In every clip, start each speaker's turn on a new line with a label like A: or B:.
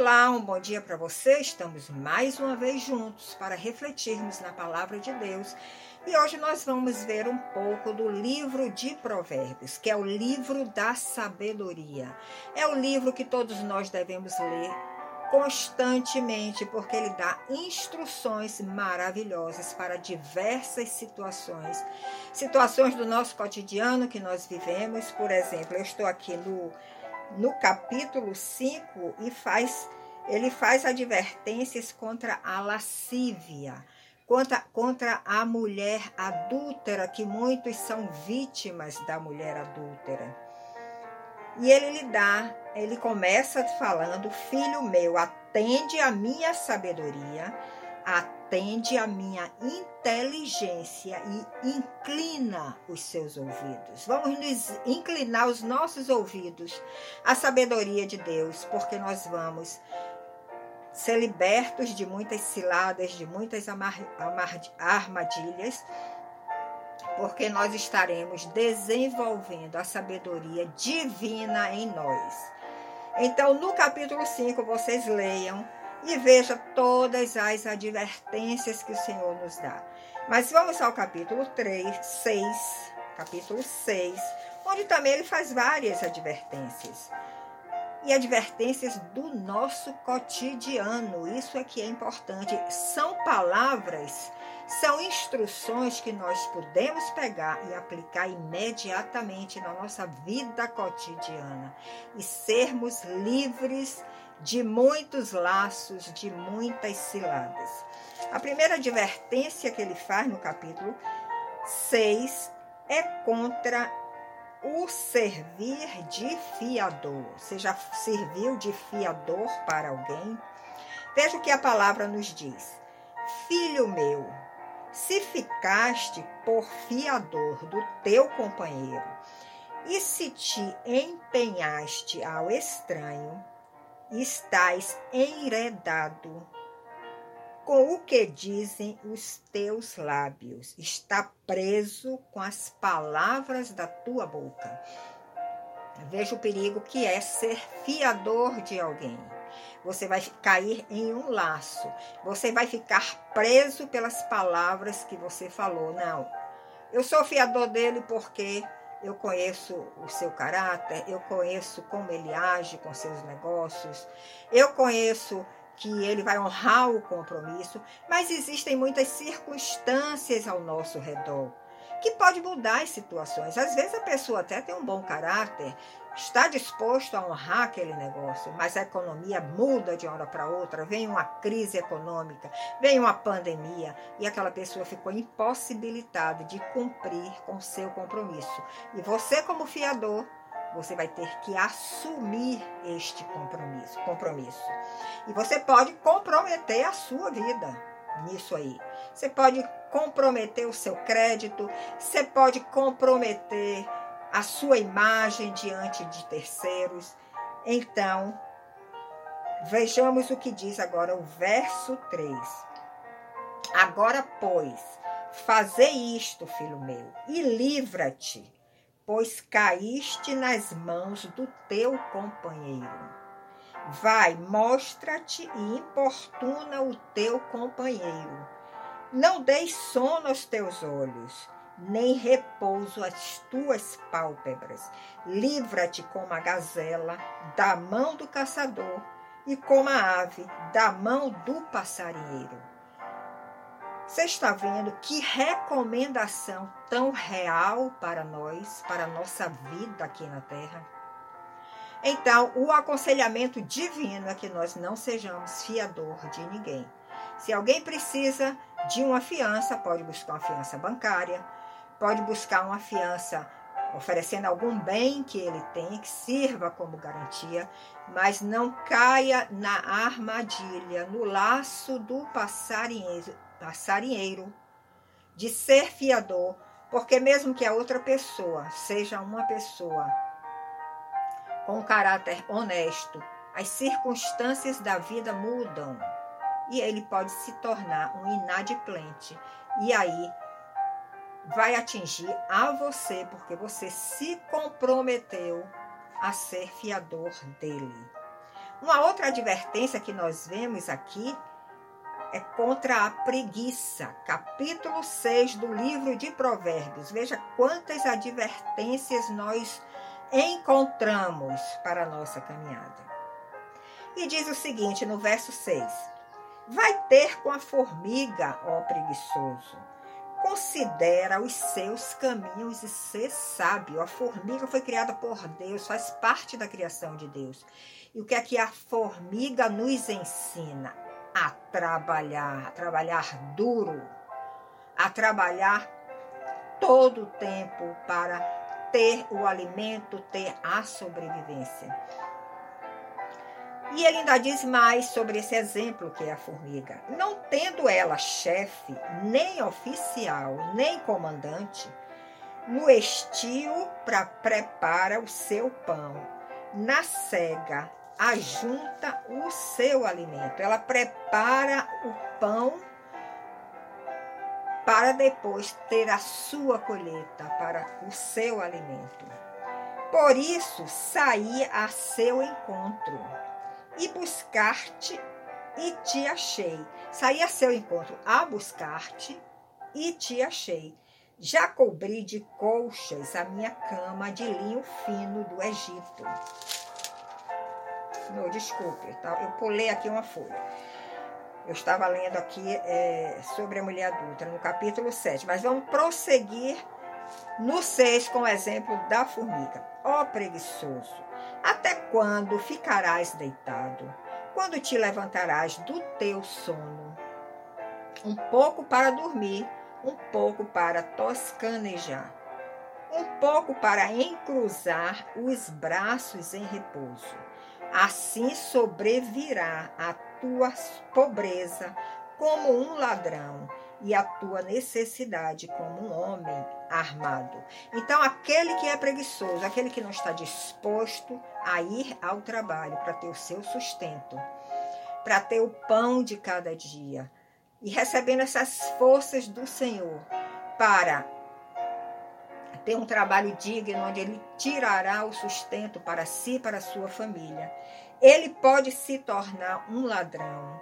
A: Olá, um bom dia para você. Estamos mais uma vez juntos para refletirmos na palavra de Deus. E hoje nós vamos ver um pouco do livro de Provérbios, que é o livro da sabedoria. É o livro que todos nós devemos ler constantemente, porque ele dá instruções maravilhosas para diversas situações. Situações do nosso cotidiano que nós vivemos. Por exemplo, eu estou aqui no no capítulo 5 e faz ele faz advertências contra a lascívia, contra, contra a mulher adúltera, que muitos são vítimas da mulher adúltera. E ele lhe dá, ele começa falando: Filho meu, atende a minha sabedoria, atende a minha inteligência e inclina os seus ouvidos. Vamos nos inclinar os nossos ouvidos à sabedoria de Deus, porque nós vamos ser libertos de muitas ciladas, de muitas armadilhas, porque nós estaremos desenvolvendo a sabedoria divina em nós. Então, no capítulo 5, vocês leiam e veja todas as advertências que o Senhor nos dá. Mas vamos ao capítulo 3, 6, capítulo 6, onde também ele faz várias advertências. E advertências do nosso cotidiano, isso é que é importante. São palavras, são instruções que nós podemos pegar e aplicar imediatamente na nossa vida cotidiana e sermos livres de muitos laços, de muitas ciladas. A primeira advertência que ele faz no capítulo 6 é contra o servir de fiador. Você já serviu de fiador para alguém? Veja o que a palavra nos diz. Filho meu, se ficaste por fiador do teu companheiro, e se te empenhaste ao estranho, estás enredado com o que dizem os teus lábios, está preso com as palavras da tua boca. Veja o perigo que é ser fiador de alguém. Você vai cair em um laço, você vai ficar preso pelas palavras que você falou. Não, eu sou fiador dele porque eu conheço o seu caráter, eu conheço como ele age com seus negócios, eu conheço que ele vai honrar o compromisso, mas existem muitas circunstâncias ao nosso redor que pode mudar as situações. Às vezes a pessoa até tem um bom caráter, está disposto a honrar aquele negócio, mas a economia muda de uma hora para outra, vem uma crise econômica, vem uma pandemia e aquela pessoa ficou impossibilitada de cumprir com seu compromisso. E você, como fiador, você vai ter que assumir este compromisso, compromisso. E você pode comprometer a sua vida nisso aí. Você pode comprometer o seu crédito, você pode comprometer a sua imagem diante de terceiros. Então, vejamos o que diz agora o verso 3. Agora, pois, fazei isto, filho meu, e livra-te, pois caíste nas mãos do teu companheiro. Vai, mostra-te e importuna o teu companheiro. Não deis sono aos teus olhos nem repouso as tuas pálpebras. Livra-te como a gazela da mão do caçador e como a ave da mão do passarinheiro. Você está vendo que recomendação tão real para nós, para a nossa vida aqui na Terra? Então, o aconselhamento divino é que nós não sejamos fiador de ninguém. Se alguém precisa de uma fiança, pode buscar uma fiança bancária, pode buscar uma fiança oferecendo algum bem que ele tem, que sirva como garantia, mas não caia na armadilha, no laço do passarinheiro, passarinheiro de ser fiador, porque mesmo que a outra pessoa seja uma pessoa com caráter honesto, as circunstâncias da vida mudam e ele pode se tornar um inadimplente. E aí vai atingir a você, porque você se comprometeu a ser fiador dele. Uma outra advertência que nós vemos aqui é contra a preguiça. Capítulo 6 do livro de Provérbios. Veja quantas advertências nós encontramos para a nossa caminhada. E diz o seguinte no verso 6: Vai ter com a formiga, ó preguiçoso. Considera os seus caminhos e ser sábio. A formiga foi criada por Deus, faz parte da criação de Deus. E o que é que a formiga nos ensina? A trabalhar, a trabalhar duro, a trabalhar todo o tempo para ter o alimento, ter a sobrevivência. E ele ainda diz mais sobre esse exemplo que é a formiga. Não tendo ela chefe, nem oficial, nem comandante, no estio para prepara o seu pão, na cega ajunta o seu alimento. Ela prepara o pão para depois ter a sua colheita, para o seu alimento. Por isso, saí a seu encontro e buscar-te e te achei. Saí a seu encontro a buscar-te e te achei. Já cobri de colchas a minha cama de linho fino do Egito. Não, desculpe, tá? eu pulei aqui uma folha. Eu estava lendo aqui é, sobre a mulher adulta, no capítulo 7, mas vamos prosseguir no 6 com o exemplo da formiga. Ó oh, preguiçoso, até quando ficarás deitado? Quando te levantarás do teu sono? Um pouco para dormir, um pouco para toscanejar, um pouco para encruzar os braços em repouso Assim sobrevirá a tua pobreza como um ladrão e a tua necessidade como um homem armado. Então, aquele que é preguiçoso, aquele que não está disposto a ir ao trabalho para ter o seu sustento, para ter o pão de cada dia e recebendo essas forças do Senhor para ter um trabalho digno, onde ele tirará o sustento para si e para sua família. Ele pode se tornar um ladrão,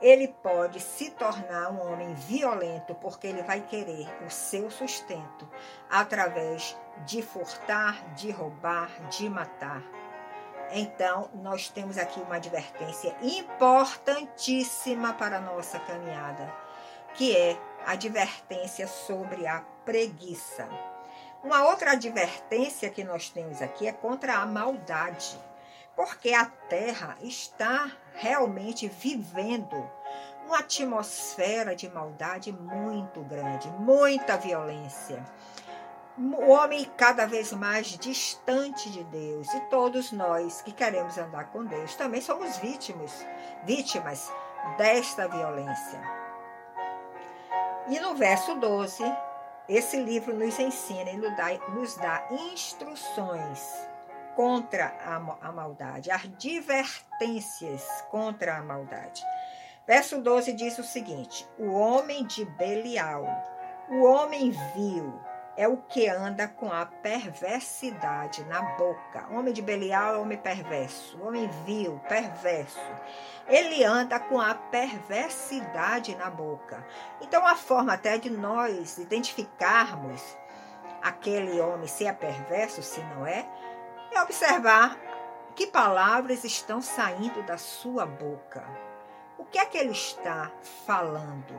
A: ele pode se tornar um homem violento, porque ele vai querer o seu sustento através de furtar, de roubar, de matar. Então, nós temos aqui uma advertência importantíssima para a nossa caminhada, que é a advertência sobre a preguiça. Uma outra advertência que nós temos aqui é contra a maldade, porque a Terra está realmente vivendo uma atmosfera de maldade muito grande, muita violência. O homem cada vez mais distante de Deus e todos nós que queremos andar com Deus também somos vítimas, vítimas desta violência. E no verso 12, esse livro nos ensina e nos dá, instruções contra a, a maldade, advertências contra a maldade. Verso 12 diz o seguinte: O homem de Belial, o homem vil, é o que anda com a perversidade na boca. Homem de Belial é homem perverso, homem vil, perverso. Ele anda com a perversidade na boca. Então, a forma até de nós identificarmos aquele homem se é perverso, se não é, é observar que palavras estão saindo da sua boca. O que é que ele está falando?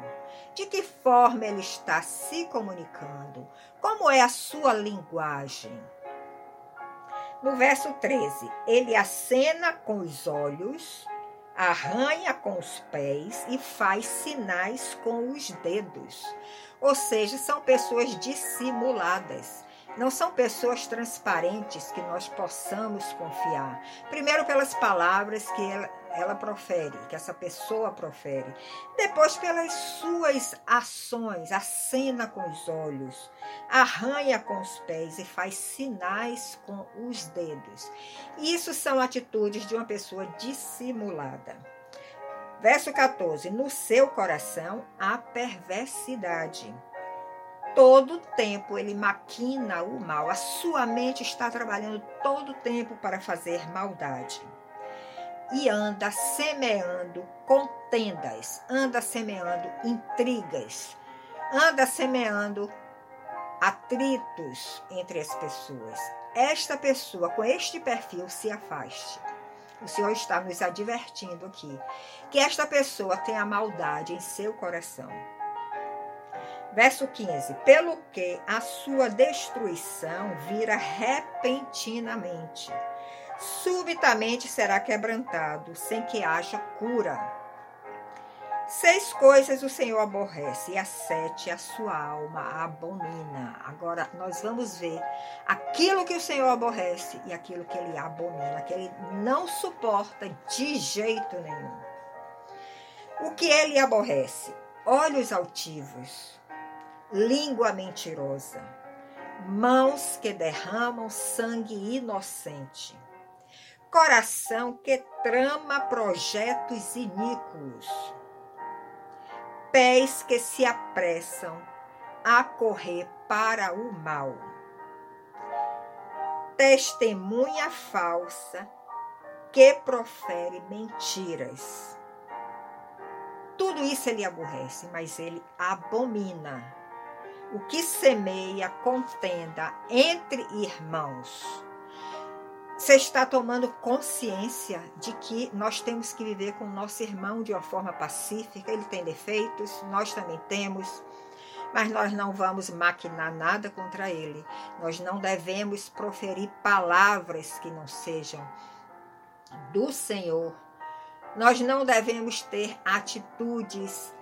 A: De que forma ele está se comunicando? Como é a sua linguagem? No verso 13, ele acena com os olhos, arranha com os pés e faz sinais com os dedos. Ou seja, são pessoas dissimuladas. Não são pessoas transparentes que nós possamos confiar. Primeiro, pelas palavras que ela, ela profere, que essa pessoa profere. Depois, pelas suas ações, acena com os olhos, arranha com os pés e faz sinais com os dedos. Isso são atitudes de uma pessoa dissimulada. Verso 14: No seu coração há perversidade. Todo tempo ele maquina o mal. A sua mente está trabalhando todo tempo para fazer maldade. e anda semeando contendas, anda semeando intrigas, anda semeando atritos entre as pessoas. Esta pessoa com este perfil se afaste. O Senhor está nos advertindo aqui que esta pessoa tem a maldade em seu coração. Verso 15: Pelo que a sua destruição vira repentinamente, subitamente será quebrantado, sem que haja cura. Seis coisas o Senhor aborrece, e a sete a sua alma abomina. Agora nós vamos ver aquilo que o Senhor aborrece e aquilo que ele abomina, que ele não suporta de jeito nenhum. O que ele aborrece? Olhos altivos, língua mentirosa, mãos que derramam sangue inocente, coração que trama projetos iníquos pés que se apressam a correr para o mal. Testemunha falsa que profere mentiras. Tudo isso ele aborrece, mas ele abomina. O que semeia contenda entre irmãos você está tomando consciência de que nós temos que viver com o nosso irmão de uma forma pacífica. Ele tem defeitos, nós também temos, mas nós não vamos maquinar nada contra ele. Nós não devemos proferir palavras que não sejam do Senhor. Nós não devemos ter atitudes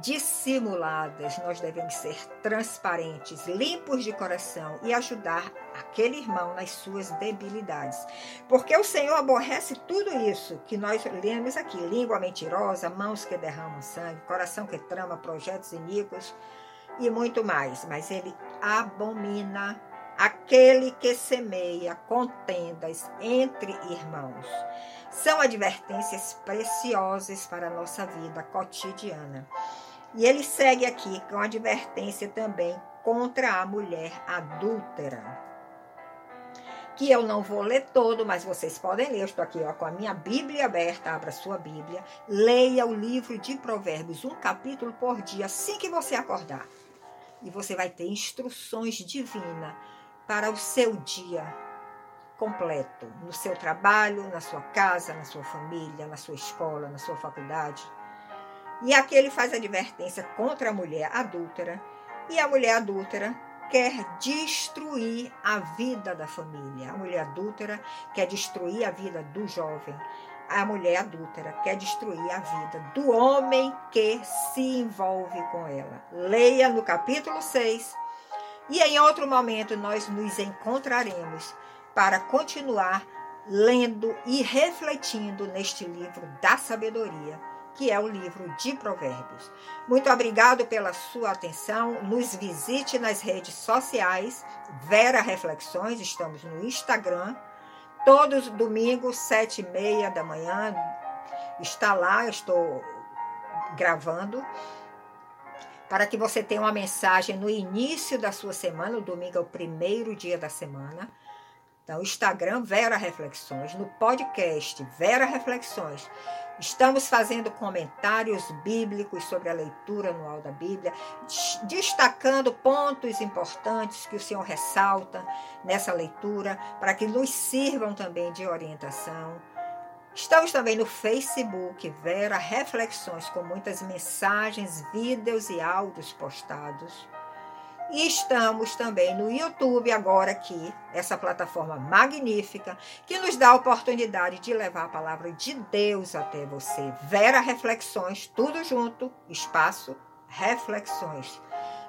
A: dissimuladas, nós devemos ser transparentes, limpos de coração e ajudar aquele irmão nas suas debilidades. Porque o Senhor aborrece tudo isso que nós lemos aqui: língua mentirosa, mãos que derramam sangue, coração que trama projetos iníquos e muito mais. Mas ele abomina aquele que semeia contendas entre irmãos. São advertências preciosas para a nossa vida cotidiana. E ele segue aqui com advertência também contra a mulher adúltera. Que eu não vou ler todo, mas vocês podem ler. Eu estou aqui ó, com a minha Bíblia aberta. Abra sua Bíblia. Leia o livro de Provérbios, um capítulo por dia, assim que você acordar. E você vai ter instruções divinas para o seu dia completo, no seu trabalho, na sua casa, na sua família, na sua escola, na sua faculdade e aqui ele faz advertência contra a mulher adúltera. E a mulher adúltera quer destruir a vida da família. A mulher adúltera quer destruir a vida do jovem. A mulher adúltera quer destruir a vida do homem que se envolve com ela. Leia no capítulo 6. E em outro momento nós nos encontraremos para continuar lendo e refletindo neste livro da sabedoria que é o livro de Provérbios. Muito obrigado pela sua atenção. Nos visite nas redes sociais, Vera Reflexões, estamos no Instagram. Todos domingos, sete e meia da manhã, está lá, estou gravando para que você tenha uma mensagem no início da sua semana. O domingo é o primeiro dia da semana. Então, Instagram Vera Reflexões, no podcast Vera Reflexões. Estamos fazendo comentários bíblicos sobre a leitura anual da Bíblia, destacando pontos importantes que o Senhor ressalta nessa leitura, para que nos sirvam também de orientação. Estamos também no Facebook Vera Reflexões, com muitas mensagens, vídeos e áudios postados. E estamos também no YouTube agora aqui, essa plataforma magnífica que nos dá a oportunidade de levar a palavra de Deus até você. Vera Reflexões, tudo junto, espaço Reflexões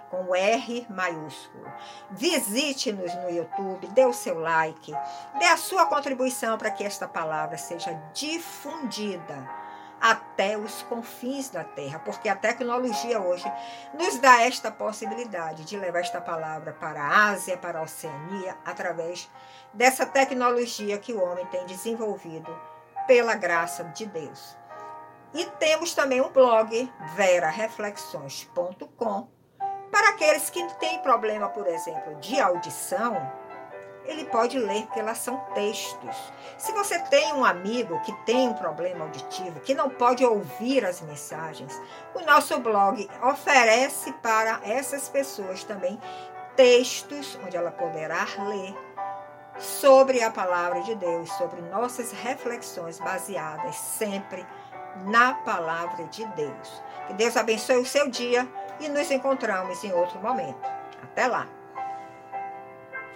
A: com R maiúsculo. Visite-nos no YouTube, dê o seu like, dê a sua contribuição para que esta palavra seja difundida até os confins da terra, porque a tecnologia hoje nos dá esta possibilidade de levar esta palavra para a Ásia, para a Oceania, através dessa tecnologia que o homem tem desenvolvido pela graça de Deus. E temos também um blog, verareflexões.com, para aqueles que têm problema, por exemplo, de audição, ele pode ler, porque elas são textos. Se você tem um amigo que tem um problema auditivo, que não pode ouvir as mensagens, o nosso blog oferece para essas pessoas também textos onde ela poderá ler sobre a palavra de Deus, sobre nossas reflexões baseadas sempre na palavra de Deus. Que Deus abençoe o seu dia e nos encontramos em outro momento. Até lá!